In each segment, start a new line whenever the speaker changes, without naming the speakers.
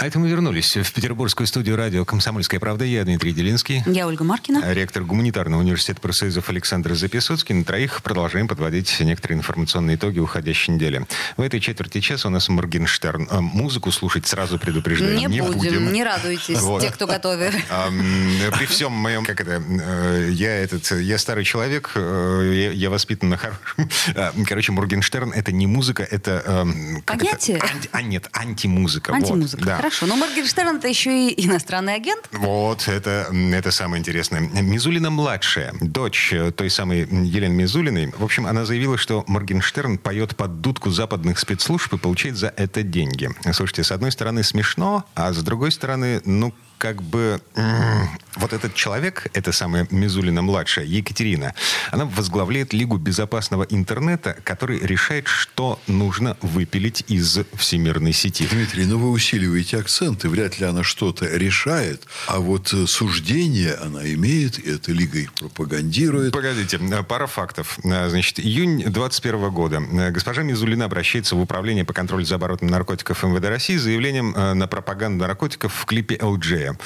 А это мы вернулись в петербургскую студию радио «Комсомольская правда». Я Дмитрий Делинский.
Я Ольга Маркина.
Ректор гуманитарного университета профсоюзов Александр Записоцкий. На троих продолжаем подводить некоторые информационные итоги уходящей недели. В этой четверти часа у нас Моргенштерн. А, музыку слушать сразу предупреждаю.
Не,
не
будем,
будем.
не радуйтесь,
Вот.
те, кто готовит.
А, При всем моем, как это, э, я этот, я старый человек, э, я, я воспитан на хорошем. А, Короче, Моргенштерн это не музыка, это эм, это?
Понятие?
Анти- а нет, антимузыка. вот,
Антимузыка.
да.
Хорошо. Но Моргенштерн это еще и иностранный агент.
Вот, это, это самое интересное. Мизулина-младшая, дочь э, той самой Елены Мизулиной, в общем, она заявила, что Моргенштерн поет под дудку западных спецслужб и получает за это деньги. Слушайте, с одной стороны смешно, а с другой стороны, ну, как бы вот этот человек, это самая Мизулина-младшая, Екатерина, она возглавляет Лигу безопасного интернета, который решает, что нужно выпилить из всемирной сети.
Дмитрий, ну вы усиливаете акценты, вряд ли она что-то решает, а вот э, суждение она имеет, и эта лига их пропагандирует.
Погодите, э, пара фактов. Э, Значит, июнь 2021 года. Госпожа Мизулина обращается в Управление по контролю за оборотом наркотиков МВД России с заявлением на пропаганду наркотиков в клипе LG.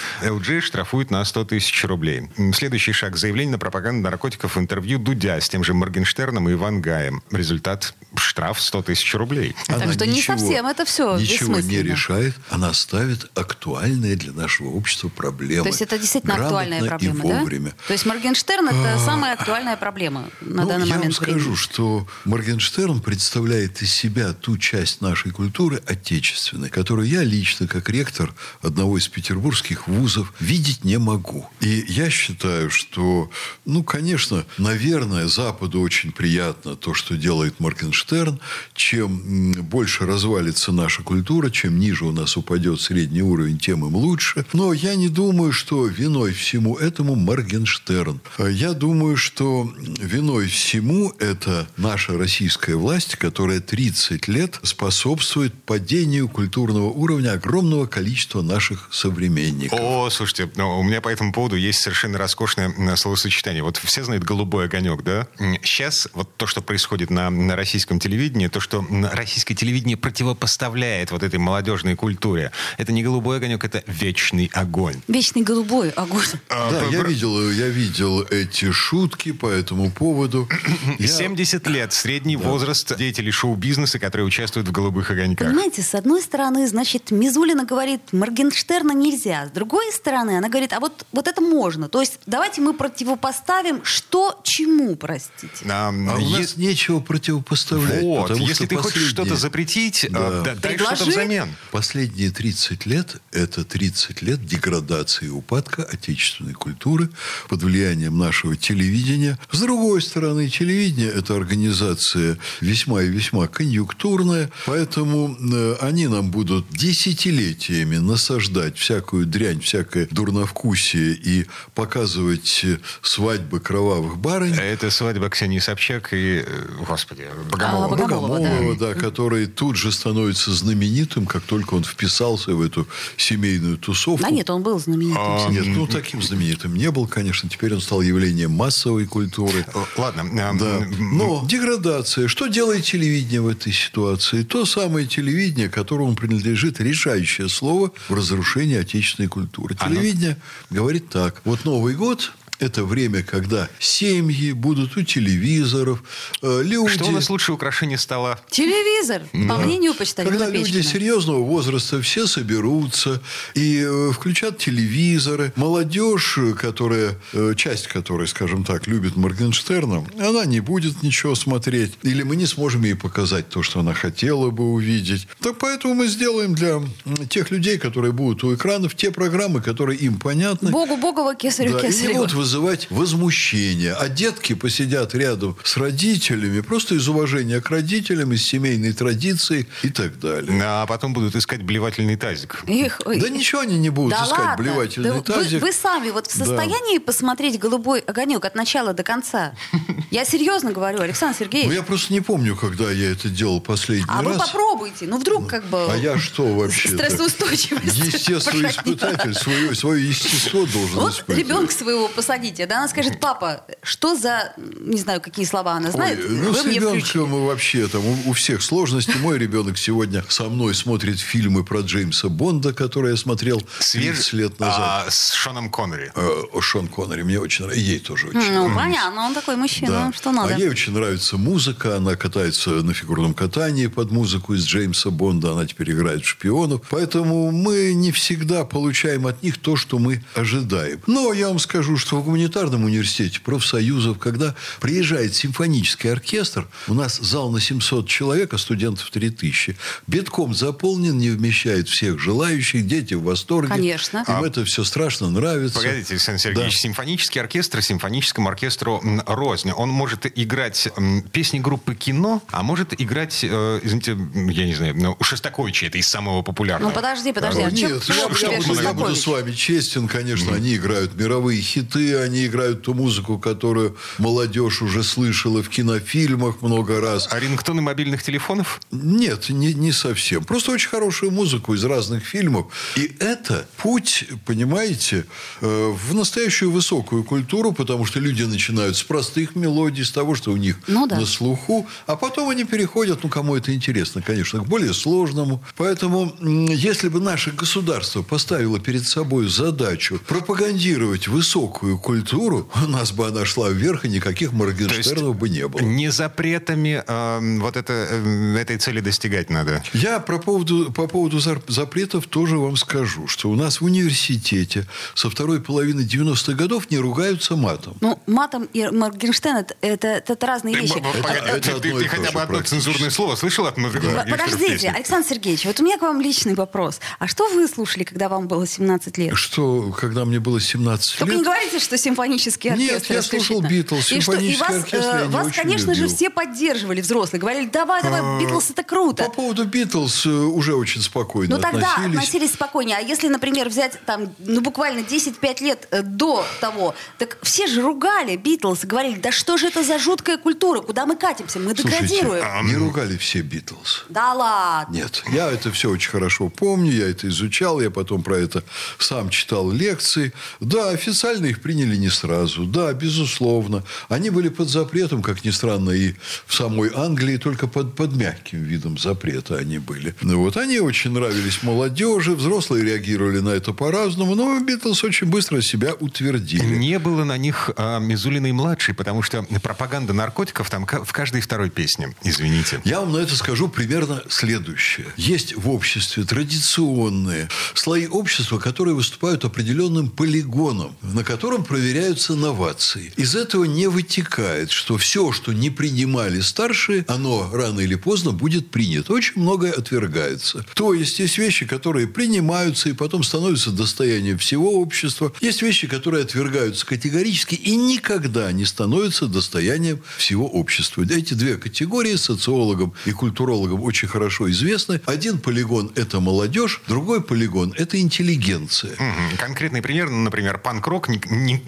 LG штрафует на 100 тысяч рублей. Следующий шаг. Заявление на пропаганду наркотиков в интервью Дудя с тем же Моргенштерном и Иван Гаем. Результат – штраф 100 тысяч рублей.
Она
Так что не
ничего-
совсем это всё
Ничего не решает, она ставит актуальные для нашего общества проблемы.
То есть это действительно актуальная проблема,
и
да?
вовремя.
То есть Моргенштерн это самая актуальная проблема на
Ну,
данный
я
момент
вам
времени.
скажу, что Моргенштерн представляет из себя ту часть нашей культуры отечественной, которую я лично, как ректор одного из петербургских вузов, видеть не могу. И я считаю, что, ну, конечно, наверное, Западу очень приятно то, что делает Моргенштерн. Чем больше развалится наша культура, чем ниже у нас упадет средний уровень, тем им лучше. Но я не думаю, что виной всему этому Моргенштерн. А Я думаю, что виной всему это наша российская власть, которая 30 лет способствует падению культурного уровня огромного количества наших современников.
О, слушайте, ну, у меня по этому поводу есть совершенно роскошное м, словосочетание. Вот все знают «голубой огонек», да? Сейчас вот то, что происходит на, на российском телевидении, то, что российское телевидение противопоставляет вот этой молодежной культуре, это не «голубой огонек», это «вечный огонь».
Вечный голубой огонь.
А,
Да, я видел, я видел эти шутки по этому поводу. Я-
70 лет, средний возраст деятелей шоу-бизнеса, которые участвуют в «голубых огоньках».
Понимаете, с одной стороны, значит, Мизулина говорит, Моргенштерна нельзя. С другой стороны, она говорит, а вот, вот это можно. То есть давайте мы противопоставим что чему, простите.
А,
А у
е-
нас нечего противопоставлять.
Вот,
потому
если ты хочешь
последние-
что-то запретить,
Да.
а, да, дай что-то
Предложи.
взамен.
Последние 30 лет – это 30 лет деградации и упадка отечественной культуры под влиянием нашего телевидения. С другой стороны, телевидение – это организация весьма и весьма конъюнктурная, поэтому э, они нам будут десятилетиями насаждать всякую дрянь, всякое дурновкусие и показывать э, свадьбы кровавых барынь.
Это свадьба Ксении Собчак и, э, господи, Богомолова.
А, Богомолова, да.
Богомолова, да, который тут же становится знаменитым, как только он вписался в эту семейную тусовку.
А нет, он был знаменитым.
А.
Нет, ну таким знаменитым не был, конечно. Теперь он стал явлением массовой культуры.
Э, Ладно.
Да. Но деградация. Что делает телевидение в этой ситуации? То самое телевидение, которому принадлежит решающее слово в разрушении отечественной культуры.
Оно-
Телевидение говорит так. Вот Новый год – это время, когда семьи будут у телевизоров, э, люди...
Что у нас лучшее украшение стола?
Телевизор, по мнению
Когда
почтальона
люди
Печкина.
серьезного возраста все соберутся и э, включат телевизоры. Молодежь, которая, э, часть которой, скажем так, любит Моргенштерна, она не будет ничего смотреть. Или мы не сможем ей показать то, что она хотела бы увидеть. Так поэтому мы сделаем для тех людей, которые будут у экранов, те программы, которые им понятны.
Богу Богова, кесарю
Да, и не будут вызывать возмущение. А детки посидят рядом с родителями просто из уважения к родителям, из семейной традиции и так далее.
А потом будут искать блевательный тазик.
Их, ой.
Да ничего они не будут
Да
искать
ладно.
блевательный
Да вы-
тазик.
Вы, сами вот в
Да.
состоянии посмотреть «Голубой огонек» от начала до конца? Я серьезно говорю, Александр Сергеевич.
Ну, я просто не помню, когда я это делал последний
а вы
раз.
попробуйте. Ну, вдруг как бы...
А я что вообще?
Стрессоустойчивость.
Естественный испытатель свое, свое естество должен
Вот
испытывать.
ребенка своего посадите, да, она скажет, папа, что за, не знаю, какие слова она знает,
Ой, ну,
вы
с
мне
ребенком
включили.
вообще там у, у всех сложности. Мой ребенок сегодня со мной смотрит фильмы про Джеймса Бонда, которые я смотрел 30 лет назад.
А, с Шоном Коннери.
Э, Шон Коннери мне очень нравится. Ей тоже очень
Ну,
нравится.
понятно, он такой мужчина,
Да.
что надо.
А ей очень нравится музыка. Она катается на фигурном катании под музыку из Джеймса Бонда. Она теперь играет в шпионов. Поэтому мы не всегда получаем от них то, что мы ожидаем. Но я вам скажу, что в гуманитарном университете профсоюзов, когда приезжает симфонический оркестр, у нас зал на 700 человек, а студентов 3000, битком заполнен, не вмещает всех желающих, дети в восторге.
Конечно.
Им это все страшно нравится.
Погодите, Александр Сергеевич,
Да.
симфонический оркестр симфоническому оркестру рознь. Он может играть песни группы кино, а может играть, э, извините, я не знаю, ну, Шостаковича, это из самого популярного.
Ну, подожди, подожди, а чё-
Нет,
чё
я,
у
я я буду с вами честен, конечно, они играют мировые хиты, они играют ту музыку, которую молодежь уже слышала в кинофильмах много раз.
А рингтоны мобильных телефонов?
Нет, не, не совсем. Просто очень хорошую музыку из разных фильмов. И это путь, понимаете, э, в настоящую высокую культуру, потому что люди начинают с простых мелодий, с того, что у них
Ну да.
на слуху, а потом они переходят, ну, кому это интересно, конечно, к более сложному. Поэтому, если бы наше государство поставило перед собой задачу пропагандировать высокую культуру, у нас бы она шла вверх, и никаких Моргенштернов бы не было.
Не запретами э, вот это, э, этой цели достигать надо.
Я про поводу, по поводу запретов тоже вам скажу, что у нас в университете со второй половины 90-х годов не ругаются матом.
Ну, матом и Моргенштерн это, это, это разные вещи.
Б- б- погоди,
это
ты-
одно
ты, ты хотя бы одно цензурное слово слышал от Моргенштерна
Подождите? Александр Сергеевич, вот у меня к вам личный вопрос. А что вы слушали, когда вам было 17 лет?
Что, когда мне было 17
Только
лет...
не говорите, что симфонический
Нет,
оркестр.
я слушал. Битлз,
И что, и
симфонический
вас,
оркестр я
э,
не
Вас, конечно же,
любил.
все поддерживали взрослые. Говорили, давай, давай, Битлз это круто.
По поводу Битлз э, уже очень спокойно
Ну тогда
относились.
спокойнее. А если, например, взять там, ну буквально 10-5 лет э, до того, так все же ругали Битлз, говорили, да что же это за жуткая культура, куда мы катимся, мы
Слушайте,
деградируем.
не ругали все Битлз.
Да ладно.
Нет, я это все очень хорошо помню, я это изучал, я потом про это сам читал лекции. Да, официально их приняли не сразу, да, безусловно. Они были под запретом, как ни странно, и в самой Англии, только под, под мягким видом запрета они были. Ну, вот они очень нравились молодежи, взрослые реагировали на это по-разному, но Битлз очень быстро себя утвердили.
Не было на них а, Мизулиной младшей, потому что пропаганда наркотиков там в каждой второй песне. Извините.
Я вам на это скажу примерно следующее. Есть в обществе традиционные слои общества, которые выступают определенным полигоном, на котором проверяются новации. Из этого не вытекает, что все, что не принимали старшие, оно рано или поздно будет принято. Очень многое отвергается. То есть, есть вещи, которые принимаются и потом становятся достоянием всего общества. Есть вещи, которые отвергаются категорически и никогда не становятся достоянием всего общества. Эти две категории социологам и культурологам очень хорошо известны. Один полигон – это молодежь, другой полигон – это интеллигенция.
Конкретный пример, например, панк-рок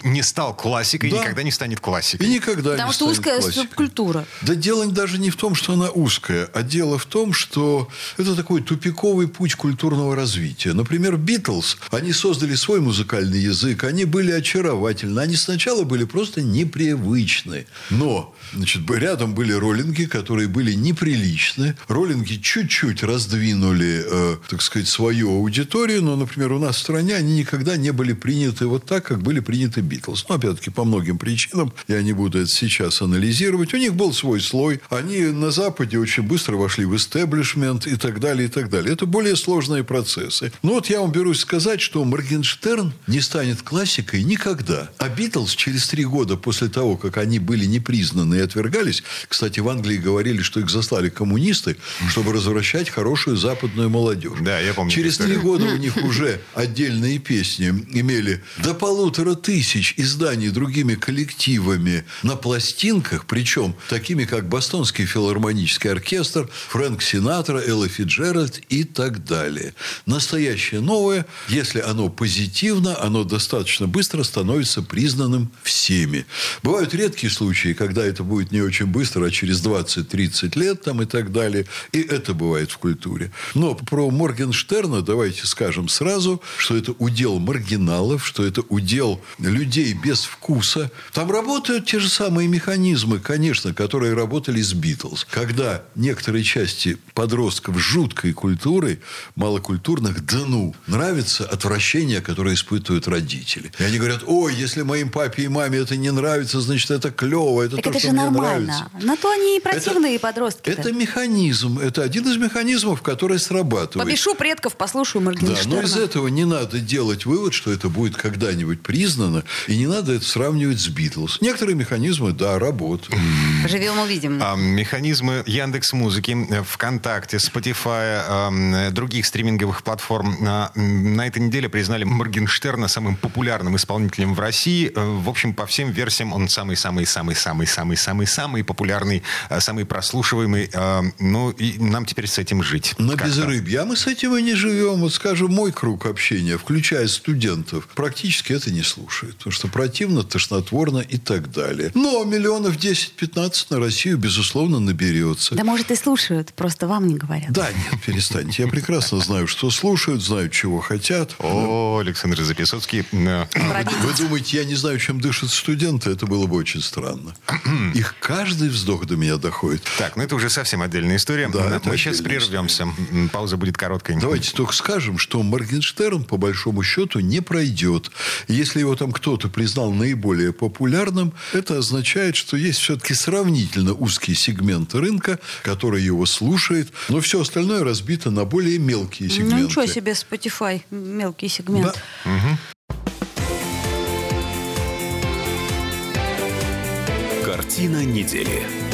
не- не стал классикой,
Да.
никогда не станет
И
классикой.
никогда
Потому
не
что
станет
узкая
классикой.
субкультура.
Да дело даже не в том, что она узкая, а дело в том, что это такой тупиковый путь культурного развития. Например, Битлз, они создали свой музыкальный язык, они были очаровательны, они сначала были просто непривычны. Но, значит, рядом были роллинги, которые были неприличны. Роллинги чуть-чуть раздвинули, э, так сказать, свою аудиторию, но, например, у нас в стране они никогда не были приняты вот так, как были приняты Битлз. Ну, опять-таки, по многим причинам, я не буду это сейчас анализировать. У них был свой слой. Они на Западе очень быстро вошли в истеблишмент и так далее, и так далее. Это более сложные процессы. Но вот я вам берусь сказать, что Моргенштерн не станет классикой никогда. А Битлз через три года после того, как они были непризнаны и отвергались, кстати, в Англии говорили, что их заслали коммунисты, чтобы возвращать хорошую западную молодежь.
Да, я помню
Через три года у них уже отдельные песни имели до полутора тысяч тысяч изданий другими коллективами на пластинках, причем такими, как Бостонский филармонический оркестр, Фрэнк Синатра, Элла Фиджеральд и так далее. Настоящее новое, если оно позитивно, оно достаточно быстро становится признанным всеми. Бывают редкие случаи, когда это будет не очень быстро, а через 20-30 лет там и так далее. И это бывает в культуре. Но про Моргенштерна давайте скажем сразу, что это удел маргиналов, что это удел людей без вкуса. Там работают те же самые механизмы, конечно, которые работали с Битлз. Когда некоторые части подростков жуткой культуры, малокультурных, да ну, нравится отвращение, которое испытывают родители. И они говорят, ой, если моим папе и маме это не нравится, значит, это клево, это
Так
то,
это
что
же
мне
нормально.
нравится.
На то они и противные
Это-
подростки.
Это механизм, это один из механизмов, который срабатывает.
Попишу предков, послушаю
Да,
Моргенштерна.
но из этого не надо делать вывод, что это будет когда-нибудь признано, и не надо это сравнивать с Битлз. Некоторые механизмы, да, работают.
Живем увидим.
А, Механизмы Яндекс Музыки, ВКонтакте, Spotify, а, других стриминговых платформ а, м, на этой неделе признали Моргенштерна самым популярным исполнителем в России. Э, В общем, по всем версиям он самый-самый-самый-самый-самый-самый популярный, а, самый прослушиваемый. А, Ну, и нам теперь с этим жить.
На безрыбье. А мы с этим и не живем. Вот, скажем, мой круг общения, включая студентов, практически это не слушает. Потому что противно, тошнотворно и так далее. Но миллионов 10-15 на Россию, безусловно, наберется.
Да, может, и слушают, просто вам не говорят.
Да, нет, перестаньте. Я прекрасно знаю, что слушают, знаю, чего хотят.
О, Александр Записоцкий. э.
Вы думаете, я не знаю, чем дышат студенты? Это было бы очень странно. Их каждый вздох до меня доходит.
Так, ну это уже совсем отдельная история.
Да,
Мы сейчас прервемся. М, Пауза будет короткой.
Давайте только скажем, что Моргенштерн, по большому счету, не пройдет. Если его там кто-то признал наиболее популярным, это означает, что есть все-таки сравнительно узкий сегмент рынка, который его слушает, но все остальное разбито на более мелкие сегменты.
Ну, ничего себе, Spotify, мелкий сегмент.
Да.
Картина недели.